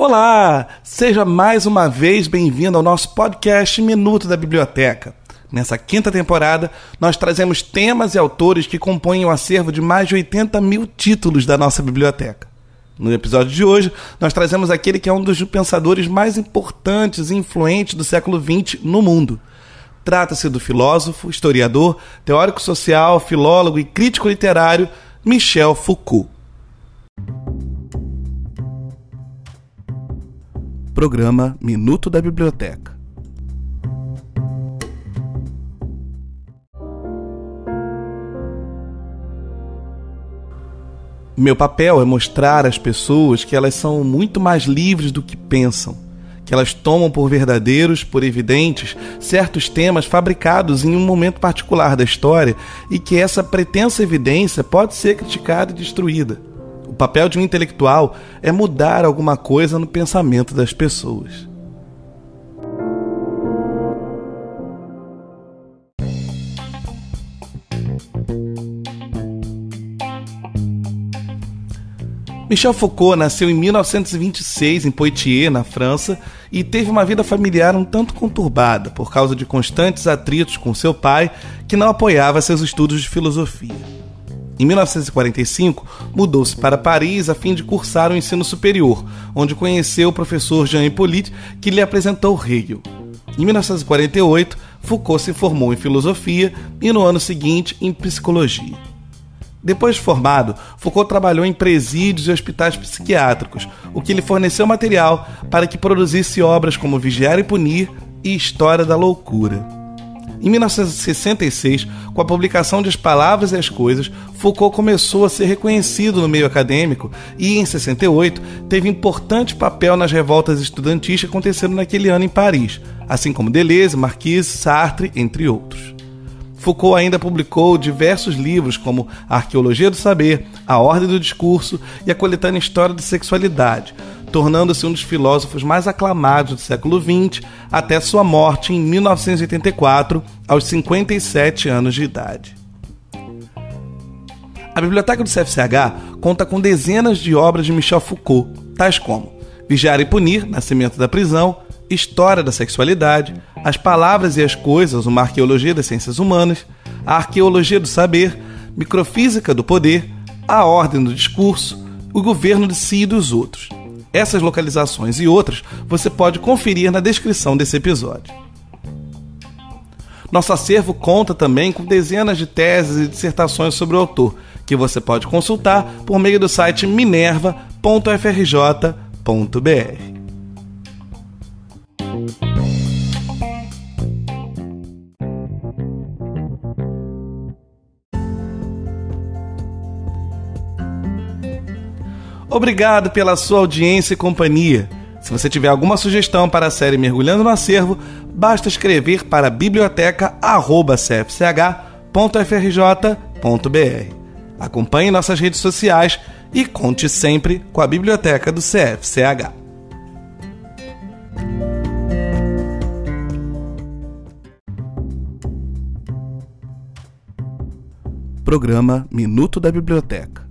Olá! Seja mais uma vez bem-vindo ao nosso podcast Minuto da Biblioteca. Nessa quinta temporada, nós trazemos temas e autores que compõem o um acervo de mais de 80 mil títulos da nossa biblioteca. No episódio de hoje, nós trazemos aquele que é um dos pensadores mais importantes e influentes do século XX no mundo. Trata-se do filósofo, historiador, teórico social, filólogo e crítico literário Michel Foucault. Programa Minuto da Biblioteca. Meu papel é mostrar às pessoas que elas são muito mais livres do que pensam, que elas tomam por verdadeiros, por evidentes, certos temas fabricados em um momento particular da história e que essa pretensa evidência pode ser criticada e destruída papel de um intelectual é mudar alguma coisa no pensamento das pessoas. Michel Foucault nasceu em 1926 em Poitiers, na França, e teve uma vida familiar um tanto conturbada por causa de constantes atritos com seu pai, que não apoiava seus estudos de filosofia. Em 1945, mudou-se para Paris a fim de cursar o ensino superior, onde conheceu o professor Jean Hippolyte, que lhe apresentou Hegel. Em 1948, Foucault se formou em filosofia e no ano seguinte em psicologia. Depois de formado, Foucault trabalhou em presídios e hospitais psiquiátricos, o que lhe forneceu material para que produzisse obras como Vigiar e Punir e História da Loucura. Em 1966, com a publicação de As Palavras e as Coisas, Foucault começou a ser reconhecido no meio acadêmico e, em 68, teve importante papel nas revoltas estudantis que aconteceram naquele ano em Paris, assim como Deleuze, Marquise, Sartre, entre outros. Foucault ainda publicou diversos livros como A Arqueologia do Saber, A Ordem do Discurso e a coletânea História da Sexualidade, tornando-se um dos filósofos mais aclamados do século XX até sua morte em 1984, aos 57 anos de idade. A biblioteca do CFCH conta com dezenas de obras de Michel Foucault, tais como Vigiar e Punir, Nascimento da Prisão, História da Sexualidade, As Palavras e as Coisas, uma arqueologia das ciências humanas, a Arqueologia do Saber, Microfísica do Poder, a Ordem do Discurso, o Governo de Si e dos Outros. Essas localizações e outras você pode conferir na descrição desse episódio. Nosso acervo conta também com dezenas de teses e dissertações sobre o autor, que você pode consultar por meio do site minerva.frj.br. Obrigado pela sua audiência e companhia. Se você tiver alguma sugestão para a série Mergulhando no Acervo, basta escrever para biblioteca.cfch.frj.br. Acompanhe nossas redes sociais e conte sempre com a biblioteca do CFCH. Programa Minuto da Biblioteca.